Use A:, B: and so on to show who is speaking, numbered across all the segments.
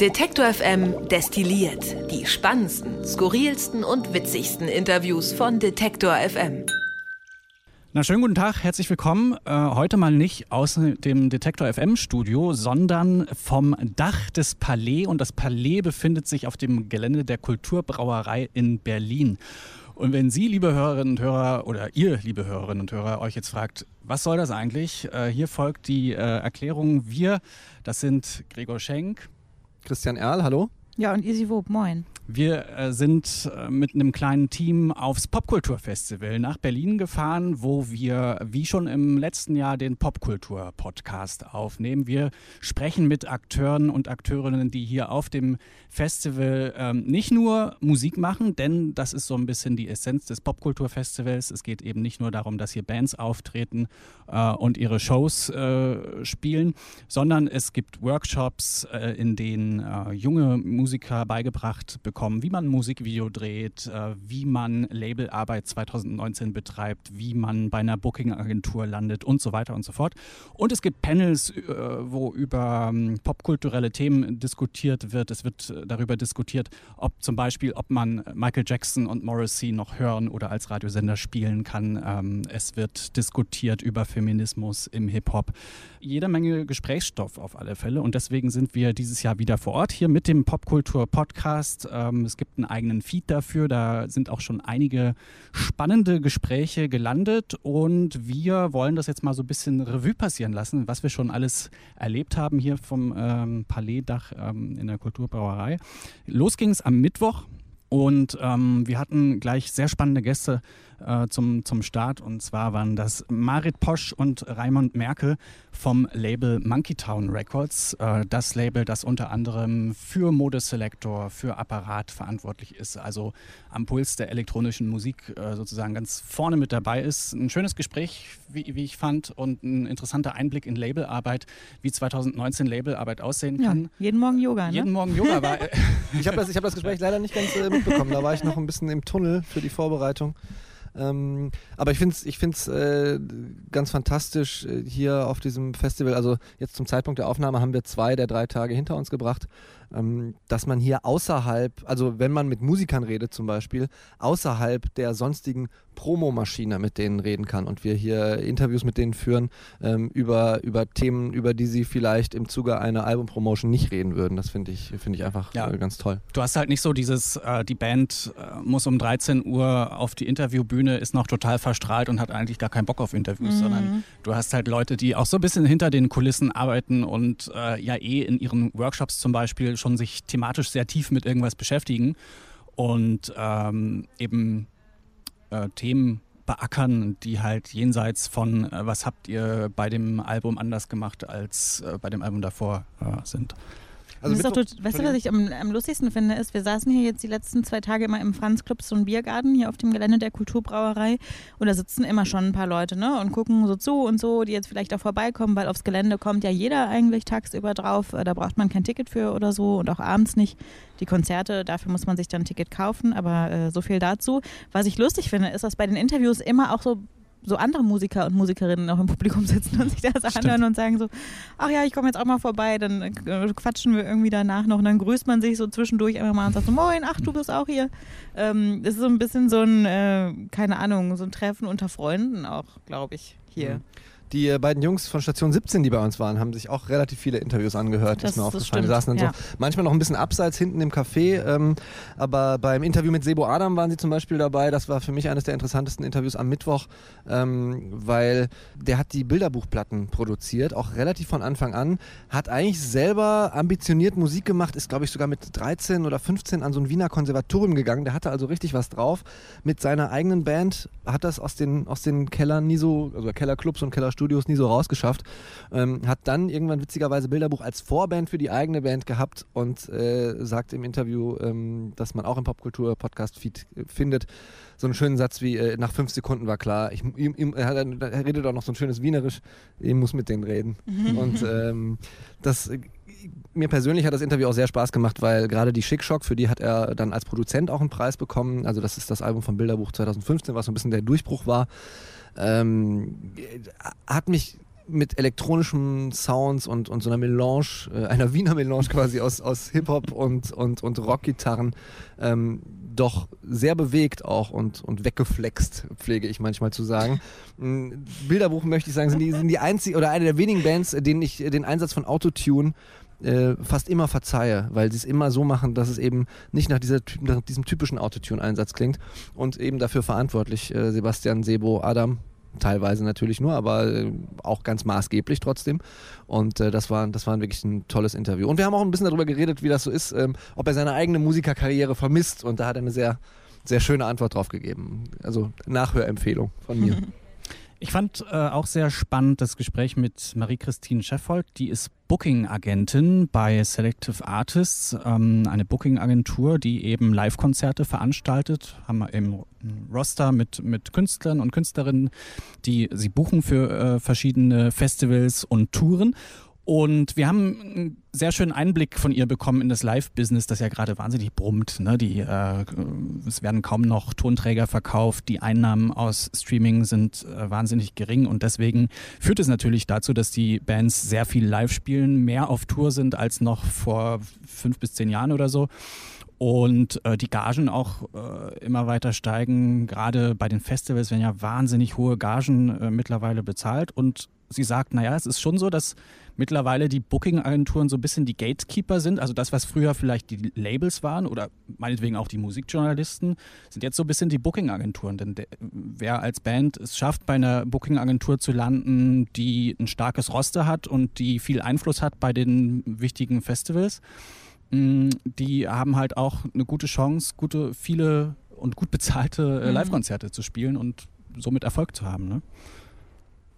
A: Detektor FM destilliert die spannendsten, skurrilsten und witzigsten Interviews von Detektor FM.
B: Na, schönen guten Tag, herzlich willkommen. Äh, heute mal nicht aus dem Detektor FM Studio, sondern vom Dach des Palais. Und das Palais befindet sich auf dem Gelände der Kulturbrauerei in Berlin. Und wenn Sie, liebe Hörerinnen und Hörer, oder ihr, liebe Hörerinnen und Hörer, euch jetzt fragt, was soll das eigentlich? Äh, hier folgt die äh, Erklärung. Wir, das sind Gregor Schenk.
C: Christian Erl, hallo.
D: Ja, und Isi Wob, moin.
B: Wir äh, sind äh, mit einem kleinen Team aufs Popkulturfestival nach Berlin gefahren, wo wir wie schon im letzten Jahr den Popkultur-Podcast aufnehmen. Wir sprechen mit Akteuren und Akteurinnen, die hier auf dem Festival ähm, nicht nur Musik machen, denn das ist so ein bisschen die Essenz des Popkulturfestivals. Es geht eben nicht nur darum, dass hier Bands auftreten äh, und ihre Shows spielen, sondern es gibt Workshops, in denen junge Musiker beigebracht bekommen, wie man ein Musikvideo dreht, äh, wie man Labelarbeit 2019 betreibt, wie man bei einer Booking-Agentur landet und so weiter und so fort. Und es gibt Panels, äh, wo über ähm, popkulturelle Themen diskutiert wird. Es wird darüber diskutiert, ob zum Beispiel, ob man Michael Jackson und Morrissey noch hören oder als Radiosender spielen kann. Ähm, es wird diskutiert über Feminismus im Hip-Hop. Jede Menge Gesprächsstoff auf alle Fälle. Und deswegen sind wir dieses Jahr wieder vor Ort hier mit dem Popkultur-Podcast. Ähm, es gibt einen eigenen Feed dafür. Da sind auch schon einige spannende Gespräche gelandet. Und wir wollen das jetzt mal so ein bisschen Revue passieren lassen, was wir schon alles erlebt haben hier vom ähm, Palais-Dach ähm, in der Kulturbrauerei. Los ging es am Mittwoch. Und ähm, wir hatten gleich sehr spannende Gäste äh, zum, zum Start. Und zwar waren das Marit Posch und Raimund Merkel vom Label Monkey Town Records. Äh, das Label, das unter anderem für Modeselektor, für Apparat verantwortlich ist. Also am Puls der elektronischen Musik äh, sozusagen ganz vorne mit dabei ist. Ein schönes Gespräch, wie, wie ich fand, und ein interessanter Einblick in Labelarbeit, wie 2019 Labelarbeit aussehen kann.
D: Ja, jeden Morgen Yoga, ne?
B: Jeden Morgen Yoga war.
C: ich habe das, hab das Gespräch leider nicht ganz äh, mitbekommen. Da war ich noch ein bisschen im Tunnel für die Vorbereitung. Ähm, aber ich finde es ich find's, äh, ganz fantastisch äh, hier auf diesem Festival. Also jetzt zum Zeitpunkt der Aufnahme haben wir zwei der drei Tage hinter uns gebracht dass man hier außerhalb, also wenn man mit Musikern redet zum Beispiel, außerhalb der sonstigen Promomaschine mit denen reden kann und wir hier Interviews mit denen führen ähm, über, über Themen, über die sie vielleicht im Zuge einer Albumpromotion nicht reden würden. Das finde ich, find ich einfach ja. äh, ganz toll.
B: Du hast halt nicht so dieses, äh, die Band äh, muss um 13 Uhr auf die Interviewbühne, ist noch total verstrahlt und hat eigentlich gar keinen Bock auf Interviews, mhm. sondern du hast halt Leute, die auch so ein bisschen hinter den Kulissen arbeiten und äh, ja eh in ihren Workshops zum Beispiel schon sich thematisch sehr tief mit irgendwas beschäftigen und ähm, eben äh, Themen beackern, die halt jenseits von, äh, was habt ihr bei dem Album anders gemacht als äh, bei dem Album davor äh, sind.
D: Also ist doch, weißt du, was ich am, am, lustigsten finde, ist, wir saßen hier jetzt die letzten zwei Tage immer im Franz Club, so ein Biergarten hier auf dem Gelände der Kulturbrauerei und da sitzen immer schon ein paar Leute ne, und gucken so zu und so, die jetzt vielleicht auch vorbeikommen, weil aufs Gelände kommt ja jeder eigentlich tagsüber drauf, äh, da braucht man kein Ticket für oder so und auch abends nicht. Die Konzerte, dafür muss man sich dann ein Ticket kaufen, aber äh, so viel dazu. Was ich lustig finde, ist, dass bei den Interviews immer auch so so andere Musiker und Musikerinnen auch im Publikum sitzen und sich das Stimmt. anhören und sagen so, ach ja, ich komme jetzt auch mal vorbei, dann äh, quatschen wir irgendwie danach noch und dann grüßt man sich so zwischendurch einfach mal und sagt so, moin, ach, du bist auch hier. Ähm, das ist so ein bisschen so ein, äh, keine Ahnung, so ein Treffen unter Freunden auch, glaube ich, hier. Mhm.
C: Die beiden Jungs von Station 17, die bei uns waren, haben sich auch relativ viele Interviews angehört. Das ist mir aufgefallen. Die saßen dann ja. so manchmal noch ein bisschen abseits hinten im Café. Ähm, aber beim Interview mit Sebo Adam waren sie zum Beispiel dabei. Das war für mich eines der interessantesten Interviews am Mittwoch, ähm, weil der hat die Bilderbuchplatten produziert, auch relativ von Anfang an. Hat eigentlich selber ambitioniert Musik gemacht, ist glaube ich sogar mit 13 oder 15 an so ein Wiener Konservatorium gegangen. Der hatte also richtig was drauf. Mit seiner eigenen Band hat das aus den, aus den Kellern nie so, also Kellerclubs und Kellerstudios Studios nie so rausgeschafft. Ähm, hat dann irgendwann witzigerweise Bilderbuch als Vorband für die eigene Band gehabt und äh, sagt im Interview, ähm, dass man auch im Popkultur-Podcast-Feed äh, findet, so einen schönen Satz wie, äh, nach fünf Sekunden war klar, ich, ihm, ihm, er, er, redet auch noch so ein schönes Wienerisch, ich muss mit denen reden. Mhm. Und ähm, das mir persönlich hat das Interview auch sehr Spaß gemacht, weil gerade die Schick Shock, für die hat er dann als Produzent auch einen Preis bekommen. Also das ist das Album von Bilderbuch 2015, was so ein bisschen der Durchbruch war ähm, hat mich mit elektronischen Sounds und, und so einer Melange, äh, einer Wiener Melange quasi aus, aus Hip-Hop und, und, und Rockgitarren, ähm, doch sehr bewegt auch und, und weggeflext, pflege ich manchmal zu sagen. Bilderbuch möchte ich sagen, sind die, sind die einzige oder eine der wenigen Bands, denen ich den Einsatz von Autotune äh, fast immer verzeihe, weil sie es immer so machen, dass es eben nicht nach, dieser, nach diesem typischen Autotune-Einsatz klingt und eben dafür verantwortlich äh, Sebastian Sebo Adam, teilweise natürlich nur, aber äh, auch ganz maßgeblich trotzdem. Und äh, das, war, das war wirklich ein tolles Interview. Und wir haben auch ein bisschen darüber geredet, wie das so ist, ähm, ob er seine eigene Musikerkarriere vermisst. Und da hat er eine sehr, sehr schöne Antwort drauf gegeben. Also Nachhörempfehlung von mir.
B: Ich fand äh, auch sehr spannend das Gespräch mit Marie-Christine Scheffold. Die ist Booking-Agentin bei Selective Artists, ähm, eine Booking-Agentur, die eben Live-Konzerte veranstaltet. Haben wir eben Roster mit, mit Künstlern und Künstlerinnen, die sie buchen für äh, verschiedene Festivals und Touren. Und wir haben einen sehr schönen Einblick von ihr bekommen in das Live-Business, das ja gerade wahnsinnig brummt. Ne? Die, äh, es werden kaum noch Tonträger verkauft, die Einnahmen aus Streaming sind äh, wahnsinnig gering und deswegen führt es natürlich dazu, dass die Bands sehr viel live spielen, mehr auf Tour sind als noch vor fünf bis zehn Jahren oder so und äh, die Gagen auch äh, immer weiter steigen. Gerade bei den Festivals werden ja wahnsinnig hohe Gagen äh, mittlerweile bezahlt und sie sagt, naja, es ist schon so, dass mittlerweile die Booking-Agenturen so ein bisschen die Gatekeeper sind. Also das, was früher vielleicht die Labels waren oder meinetwegen auch die Musikjournalisten, sind jetzt so ein bisschen die Booking-Agenturen. Denn der, wer als Band es schafft, bei einer Booking-Agentur zu landen, die ein starkes Roster hat und die viel Einfluss hat bei den wichtigen Festivals, mm, die haben halt auch eine gute Chance, gute, viele und gut bezahlte äh, mhm. Live-Konzerte zu spielen und somit Erfolg zu haben. Ne?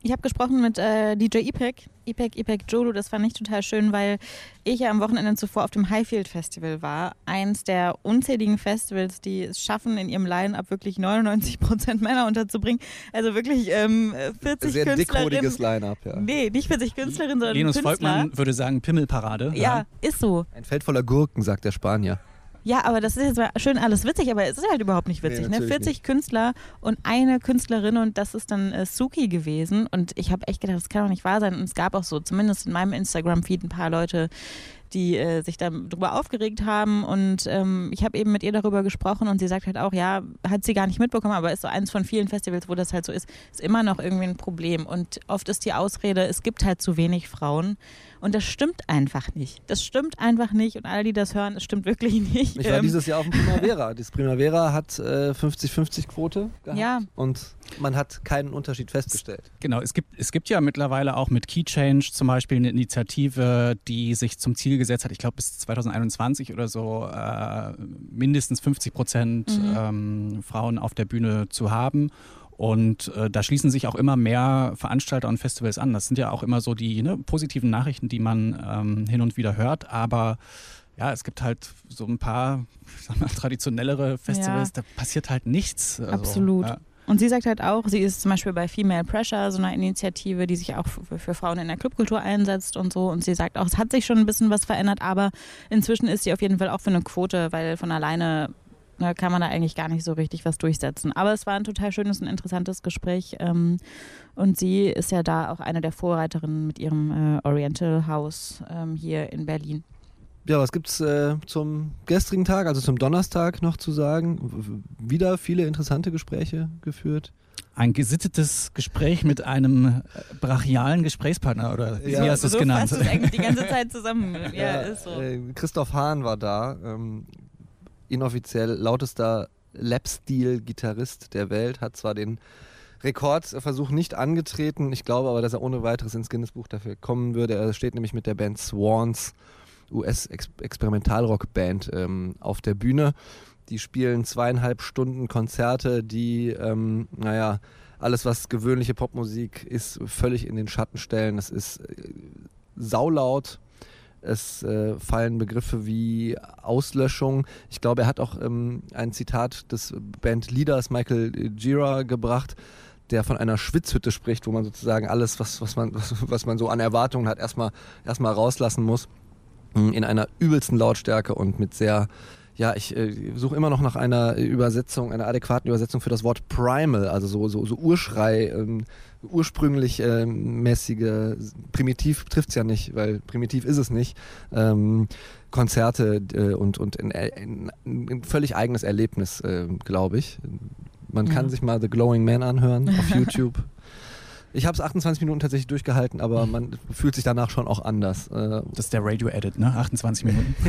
D: Ich habe gesprochen mit äh, DJ Ipek, Ipek, Ipek Jolo. Das fand ich total schön, weil ich ja am Wochenende zuvor auf dem Highfield Festival war. Eins der unzähligen Festivals, die es schaffen, in ihrem Line-Up wirklich 99 Prozent Männer unterzubringen. Also wirklich ähm, 40
C: Sehr
D: Künstlerinnen.
C: Sehr Line-Up, ja.
D: Nee, nicht 40 Künstlerinnen, sondern
B: Linus
D: Künstler.
B: Volkmann würde sagen Pimmelparade.
D: Ja, ja, ist so.
C: Ein Feld voller Gurken, sagt der Spanier.
D: Ja, aber das ist jetzt mal schön alles witzig, aber es ist halt überhaupt nicht witzig. Nee, ne? 40 nicht. Künstler und eine Künstlerin und das ist dann äh, Suki gewesen. Und ich habe echt gedacht, das kann doch nicht wahr sein. Und es gab auch so, zumindest in meinem Instagram-Feed, ein paar Leute, die äh, sich darüber aufgeregt haben. Und ähm, ich habe eben mit ihr darüber gesprochen und sie sagt halt auch, ja, hat sie gar nicht mitbekommen, aber ist so eins von vielen Festivals, wo das halt so ist, ist immer noch irgendwie ein Problem. Und oft ist die Ausrede, es gibt halt zu wenig Frauen. Und das stimmt einfach nicht. Das stimmt einfach nicht. Und alle, die das hören, es stimmt wirklich nicht.
C: Ich war ähm, dieses Jahr auf dem Primavera. Das Primavera hat 50-50 äh, Quote gehabt.
D: Ja.
C: Und man hat keinen Unterschied festgestellt.
B: Genau, es gibt, es gibt ja mittlerweile auch mit Key Change zum Beispiel eine Initiative, die sich zum Ziel gesetzt hat, ich glaube bis 2021 oder so, äh, mindestens 50 Prozent mhm. ähm, Frauen auf der Bühne zu haben. Und äh, da schließen sich auch immer mehr Veranstalter und Festivals an. Das sind ja auch immer so die ne, positiven Nachrichten, die man ähm, hin und wieder hört. Aber ja, es gibt halt so ein paar sag mal, traditionellere Festivals, ja. da passiert halt nichts.
D: Also, Absolut. Ja. Und sie sagt halt auch, sie ist zum Beispiel bei Female Pressure, so einer Initiative, die sich auch für, für, Frauen in der Clubkultur einsetzt und so. Und sie sagt auch, es hat sich schon ein bisschen was verändert, aber inzwischen ist sie auf jeden Fall auch für eine Quote, weil von alleine ne, kann man da eigentlich gar nicht so richtig was durchsetzen. Aber es war ein total schönes und interessantes Gespräch. Ähm, und sie ist ja da auch eine der Vorreiterinnen mit ihrem äh, Oriental House ähm, hier in Berlin.
C: Ja, was gibt's äh, zum gestrigen Tag, also zum Donnerstag noch zu sagen? Wieder viele interessante Gespräche geführt.
B: Ein gesittetes Gespräch mit einem äh, brachialen Gesprächspartner oder ja, wie hast du es so genannt?
D: Fasst es eigentlich die ganze Zeit zusammen. Ja, ja ist so. Äh,
C: Christoph Hahn war da. Ähm, inoffiziell lautester Lap-Steel-Gitarrist der Welt, hat zwar den Rekordversuch nicht angetreten, ich glaube aber, dass er ohne weiteres ins Guinness-Buch dafür kommen würde. Er steht nämlich mit der Band Swans, US-Experimentalrock-Band, ähm, auf der Bühne. Die spielen zweieinhalb Stunden Konzerte, die, ähm, naja, alles, was gewöhnliche Popmusik ist, völlig in den Schatten stellen. Es ist äh, saulaut, es äh, fallen Begriffe wie Auslöschung. Ich glaube, er hat auch ähm, ein Zitat des Bandleaders Michael Gira gebracht, der von einer Schwitzhütte spricht, wo man sozusagen alles, was, was, man, was, was man so an Erwartungen hat, erstmal, erstmal rauslassen muss. In einer übelsten Lautstärke und mit sehr ja, ich äh, suche immer noch nach einer Übersetzung, einer adäquaten Übersetzung für das Wort primal, also so, so, so Urschrei, ähm, ursprünglich äh, mäßige, primitiv trifft es ja nicht, weil primitiv ist es nicht, ähm, Konzerte äh, und, und ein, ein, ein, völlig eigenes Erlebnis, äh, glaube ich. Man kann sich mal The Glowing Man anhören auf YouTube. Ich habe es 28 Minuten tatsächlich durchgehalten, aber man fühlt sich danach schon auch anders.
B: Äh. Das ist der Radio-Edit, ne? 28 Minuten.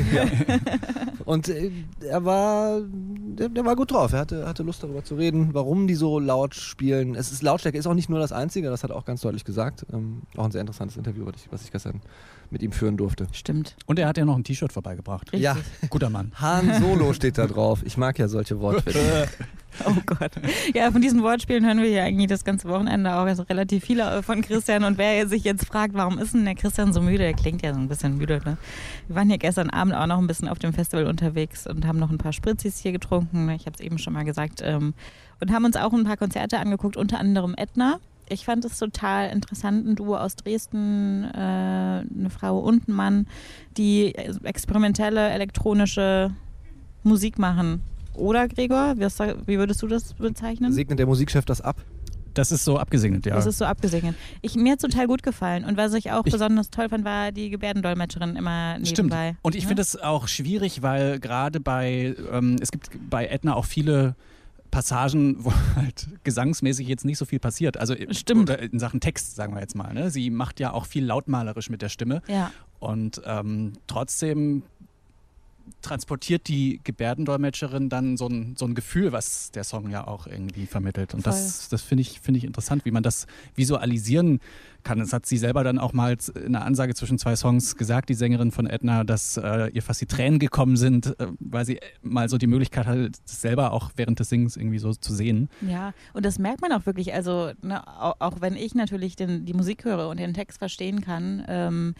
C: Und äh, er war, der, der, war gut drauf. Er hatte, hatte Lust darüber zu reden, warum die so laut spielen. Es ist Lautstärke ist auch nicht nur das Einzige, das hat er auch ganz deutlich gesagt. Ähm, auch ein sehr interessantes Interview, was ich, was ich gestern mit ihm führen durfte.
D: Stimmt.
B: Und er hat ja noch ein T-Shirt vorbeigebracht.
C: Richtig. Ja.
B: Guter Mann.
C: Han Solo steht da drauf. Ich mag ja solche Wortwitze.
D: Oh Gott. Ja, von diesen Wortspielen hören wir ja eigentlich das ganze Wochenende auch also relativ viele von Christian. Und wer sich jetzt fragt, warum ist denn der Christian so müde? Der klingt ja so ein bisschen müde. Ne? Wir waren ja gestern Abend auch noch ein bisschen auf dem Festival unterwegs und haben noch ein paar Spritzis hier getrunken. Ich habe es eben schon mal gesagt. Ähm, und haben uns auch ein paar Konzerte angeguckt, unter anderem Edna ich fand es total interessant, ein Duo aus Dresden, äh, eine Frau und ein Mann, die experimentelle elektronische Musik machen. Oder, Gregor? Wie würdest du das bezeichnen?
C: Segnet der Musikchef das ab?
B: Das ist so abgesegnet, ja.
D: Das ist so abgesegnet. Ich, mir hat es total gut gefallen. Und was ich auch ich besonders toll fand, war die Gebärdendolmetscherin immer nebenbei.
B: Stimmt. Und ich ja? finde es auch schwierig, weil gerade bei, ähm, es gibt bei Edna auch viele Passagen, wo halt gesangsmäßig jetzt nicht so viel passiert. Also
D: Stimmt.
B: Oder in Sachen Text, sagen wir jetzt mal. Ne? Sie macht ja auch viel lautmalerisch mit der Stimme.
D: Ja.
B: Und ähm, trotzdem transportiert die Gebärdendolmetscherin dann so ein, so ein Gefühl, was der Song ja auch irgendwie vermittelt. Und Voll. das, das finde ich, find ich interessant, wie man das visualisieren kann. Das hat sie selber dann auch mal in einer Ansage zwischen zwei Songs gesagt, die Sängerin von Edna, dass äh, ihr fast die Tränen gekommen sind, äh, weil sie mal so die Möglichkeit hatte, das selber auch während des Singens irgendwie so zu sehen.
D: Ja, und das merkt man auch wirklich. Also, ne, auch, auch, wenn ich natürlich den, die Musik höre und den Text verstehen kann, ähm,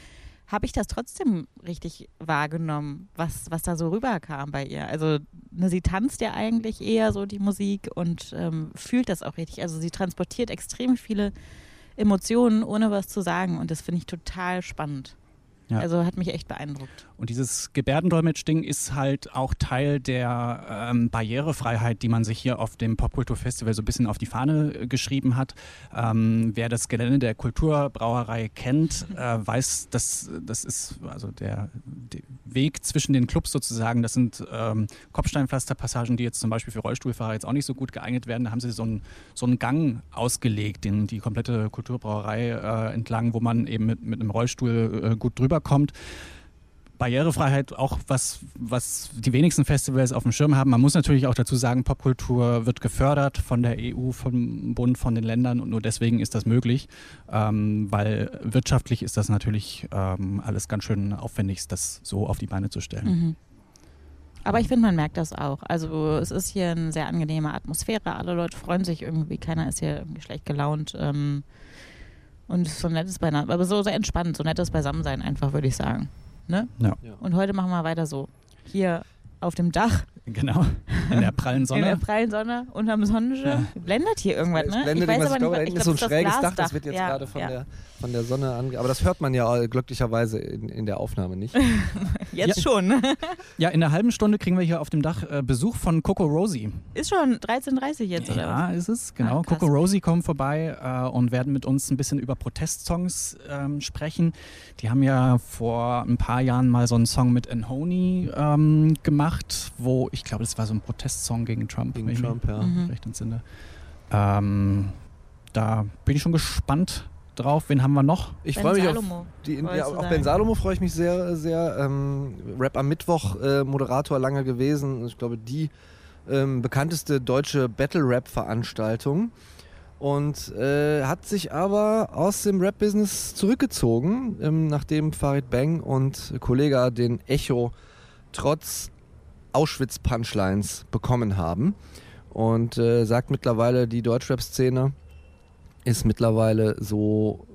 D: habe ich das trotzdem richtig wahrgenommen, was, was da so rüberkam bei ihr. Also ne, sie tanzt ja eigentlich eher so die Musik und ähm, fühlt das auch richtig. Also sie transportiert extrem viele Emotionen, ohne was zu sagen. Und das finde ich total spannend. Ja. Also hat mich echt beeindruckt.
B: Und dieses Gebärdendolmetsch-Ding ist halt auch Teil der ähm, Barrierefreiheit, die man sich hier auf dem Popkulturfestival so ein bisschen auf die Fahne äh, geschrieben hat. Ähm, wer das Gelände der Kulturbrauerei kennt, äh, weiß, dass das ist also der, der, Weg zwischen den Clubs sozusagen. Das sind ähm, Kopfsteinpflasterpassagen, die jetzt zum Beispiel für Rollstuhlfahrer jetzt auch nicht so gut geeignet werden. Da haben sie so einen, so einen Gang ausgelegt, den die komplette Kulturbrauerei äh, entlang, wo man eben mit, mit einem Rollstuhl äh, gut drüber rüberkommt. Barrierefreiheit auch was, was die wenigsten Festivals auf dem Schirm haben. Man muss natürlich auch dazu sagen, Popkultur wird gefördert von der EU, vom Bund, von den Ländern und nur deswegen ist das möglich, ähm, weil wirtschaftlich ist das natürlich ähm, alles ganz schön aufwendig, das so auf die Beine zu stellen. Mhm.
D: Aber ich finde, man merkt das auch. Also es ist hier eine sehr angenehme Atmosphäre. Alle Leute freuen sich irgendwie. Keiner ist hier irgendwie schlecht gelaunt. Ähm, und so nettes Beisammen, aber so, so entspannt, so nettes Beisammensein einfach, würde ich sagen. Ne?
B: Ja.
D: Und heute machen wir weiter so. Hier auf dem Dach.
B: Genau. In der prallen Sonne.
D: In der prallen Sonne, unterm Sonnenschirm. Ja. Blendet hier irgendwas, ne?
C: Blendet ich weiß aber nicht, glaube, ich glaube, so ein schräges Dach, das wird jetzt ja. gerade von, ja. der, von der Sonne ange... Aber das hört man ja glücklicherweise in, in der Aufnahme nicht.
D: jetzt schon.
B: Ja, in einer halben Stunde kriegen wir hier auf dem Dach äh, Besuch von Coco Rosie.
D: Ist schon 13.30 Uhr jetzt, oder
B: Ja, ist es, genau. Ah, Coco Rosie kommen vorbei äh, und werden mit uns ein bisschen über Protestsongs ähm, sprechen. Die haben ja vor ein paar Jahren mal so einen Song mit Enhoney ähm, gemacht, wo ich glaube, das war so ein Protestsong gegen Trump.
C: Gegen Trump, ja.
B: Mhm. Recht entsinne. Ähm, da bin ich schon gespannt drauf. Wen haben wir noch?
C: Ich freue mich auf die, ja, auf Ben Salomo freue ich mich sehr, sehr. Ähm, Rap am Mittwoch äh, Moderator lange gewesen. Ich glaube die ähm, bekannteste deutsche Battle Rap Veranstaltung und äh, hat sich aber aus dem Rap-Business zurückgezogen, ähm, nachdem Farid Bang und Kollega den Echo trotz Auschwitz-Punchlines bekommen haben. Und äh, sagt mittlerweile, die Deutschrap-Szene ist mittlerweile so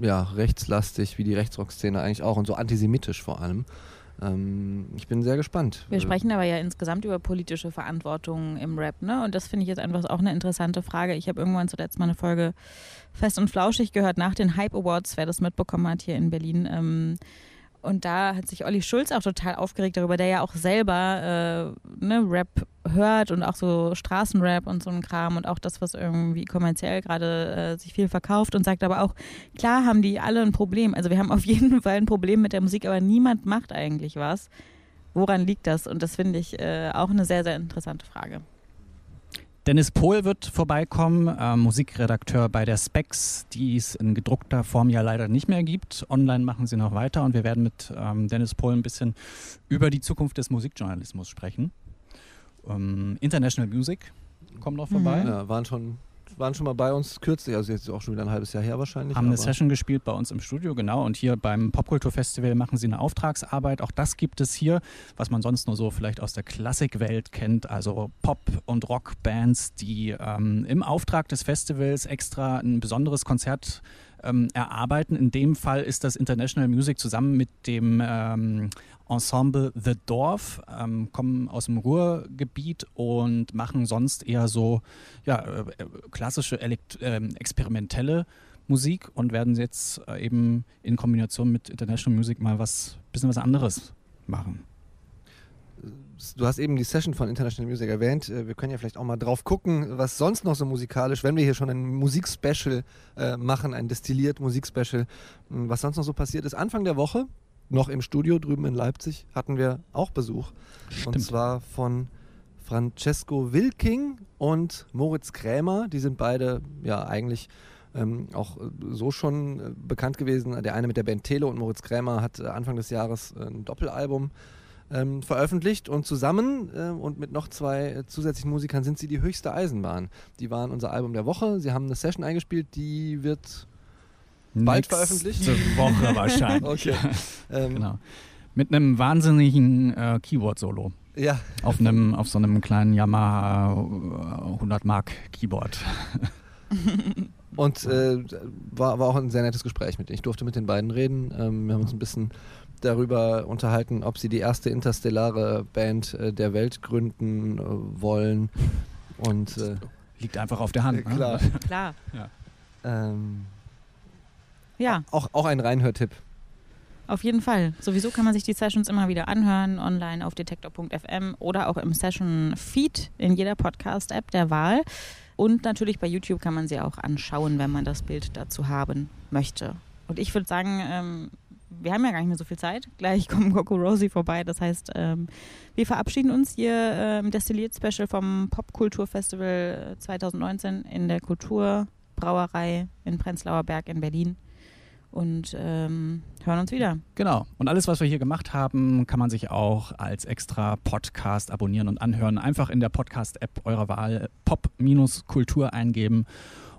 C: ja, rechtslastig wie die Rechtsrock-Szene eigentlich auch und so antisemitisch vor allem. Ähm, ich bin sehr gespannt.
D: Wir sprechen aber ja insgesamt über politische Verantwortung im Rap, ne? Und das finde ich jetzt einfach auch eine interessante Frage. Ich habe irgendwann zuletzt mal eine Folge Fest und Flauschig gehört nach den Hype Awards, wer das mitbekommen hat hier in Berlin. Ähm, und da hat sich Olli Schulz auch total aufgeregt darüber, der ja auch selber äh, ne, Rap hört und auch so Straßenrap und so ein Kram und auch das, was irgendwie kommerziell gerade äh, sich viel verkauft und sagt aber auch, klar haben die alle ein Problem. Also wir haben auf jeden Fall ein Problem mit der Musik, aber niemand macht eigentlich was. Woran liegt das? Und das finde ich äh, auch eine sehr, sehr interessante Frage.
B: Dennis Pohl wird vorbeikommen, äh, Musikredakteur bei der Specs, die es in gedruckter Form ja leider nicht mehr gibt. Online machen sie noch weiter und wir werden mit ähm, Dennis Pohl ein bisschen über die Zukunft des Musikjournalismus sprechen. Ähm, International Music kommt noch vorbei.
C: Mhm. Ja, waren schon waren schon mal bei uns kürzlich, also jetzt auch schon wieder ein halbes Jahr her wahrscheinlich.
B: Haben eine Session gespielt bei uns im Studio, genau. Und hier beim Popkulturfestival machen sie eine Auftragsarbeit. Auch das gibt es hier, was man sonst nur so vielleicht aus der Klassikwelt kennt. Also Pop- und Rockbands, die ähm, im Auftrag des Festivals extra ein besonderes Konzert ähm, erarbeiten. In dem Fall ist das International Music zusammen mit dem ähm, Ensemble The Dorf, ähm, kommen aus dem Ruhrgebiet und machen sonst eher so ja, äh, klassische Elekt äh, experimentelle Musik und werden jetzt äh, eben in Kombination mit International Music mal was bisschen was anderes machen.
C: Du hast eben die Session von International Music erwähnt. Äh, wir können ja vielleicht auch mal drauf gucken, was sonst noch so musikalisch, wenn wir hier schon ein Musikspecial äh, machen, ein destilliert Musikspecial, was sonst noch so passiert ist. Anfang der Woche noch im Studio drüben in Leipzig hatten wir auch Besuch. Stimmt. Und zwar von Francesco Wilking und Moritz Krämer. Die sind beide ja eigentlich ähm, auch äh, so schon äh, bekannt gewesen. Der eine mit der Band Tele und Moritz Krämer hat äh, Anfang des Jahres äh, ein Doppelalbum ähm, veröffentlicht und zusammen äh, und mit noch zwei äh, zusätzlichen Musikern sind sie die höchste Eisenbahn. Die waren unser Album der Woche. Sie haben eine Session eingespielt, die wird bald veröffentlicht?
B: Nächste Woche wahrscheinlich. okay. Ähm, genau. Mit einem wahnsinnigen äh, Keyboard-Solo.
C: Ja.
B: Auf, einem, auf so einem kleinen Yamaha 100 Mark Keyboard.
C: Und äh, war, war auch ein sehr nettes Gespräch mit denen. Ich durfte mit den beiden reden. Ähm, wir haben uns ein bisschen darüber unterhalten, ob sie die erste interstellare Band äh, der Welt gründen äh, wollen. Und äh,
B: liegt einfach auf der Hand.
C: Ne? Klar.
D: Klar.
C: Ja. Ähm,
D: ja.
C: Auch, auch ein Reinhörtipp.
D: Auf jeden Fall. Sowieso kann man sich die Sessions immer wieder anhören, online auf detektor.fm oder auch im Session-Feed in jeder Podcast-App der Wahl. Und natürlich bei YouTube kann man sie auch anschauen, wenn man das Bild dazu haben möchte. Und ich würde sagen, ähm, wir haben ja gar nicht mehr so viel Zeit. Gleich kommt Coco Rosie vorbei. Das heißt, ähm, wir verabschieden uns hier im ähm, Destilliert-Special vom Popkulturfestival 2019 in der Kulturbrauerei in Prenzlauer Berg in Berlin und ähm, hören uns wieder.
B: Genau. Und alles, was wir hier gemacht haben, kann man sich auch als extra Podcast abonnieren und anhören. Einfach in der Podcast-App eurer Wahl Pop-Kultur eingeben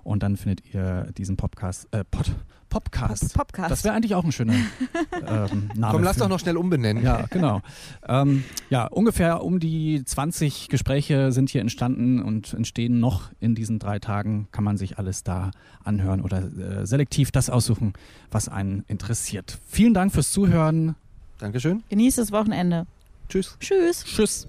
B: und dann findet ihr diesen Podcast, äh, Pod, Popcast.
D: Pop Popcast.
B: Das wäre eigentlich auch ein schöner ähm, Name.
C: Komm, lass doch noch schnell umbenennen.
B: Ja, genau. ähm, ja, ungefähr um die 20 Gespräche sind hier entstanden und entstehen noch in diesen drei Tagen. Kann man sich alles da anhören oder äh, selektiv das aussuchen, was einen interessiert. Vielen Dank fürs Zuhören.
C: Dankeschön.
D: Genießt das Wochenende.
C: Tschüss.
D: Tschüss.
B: Tschüss.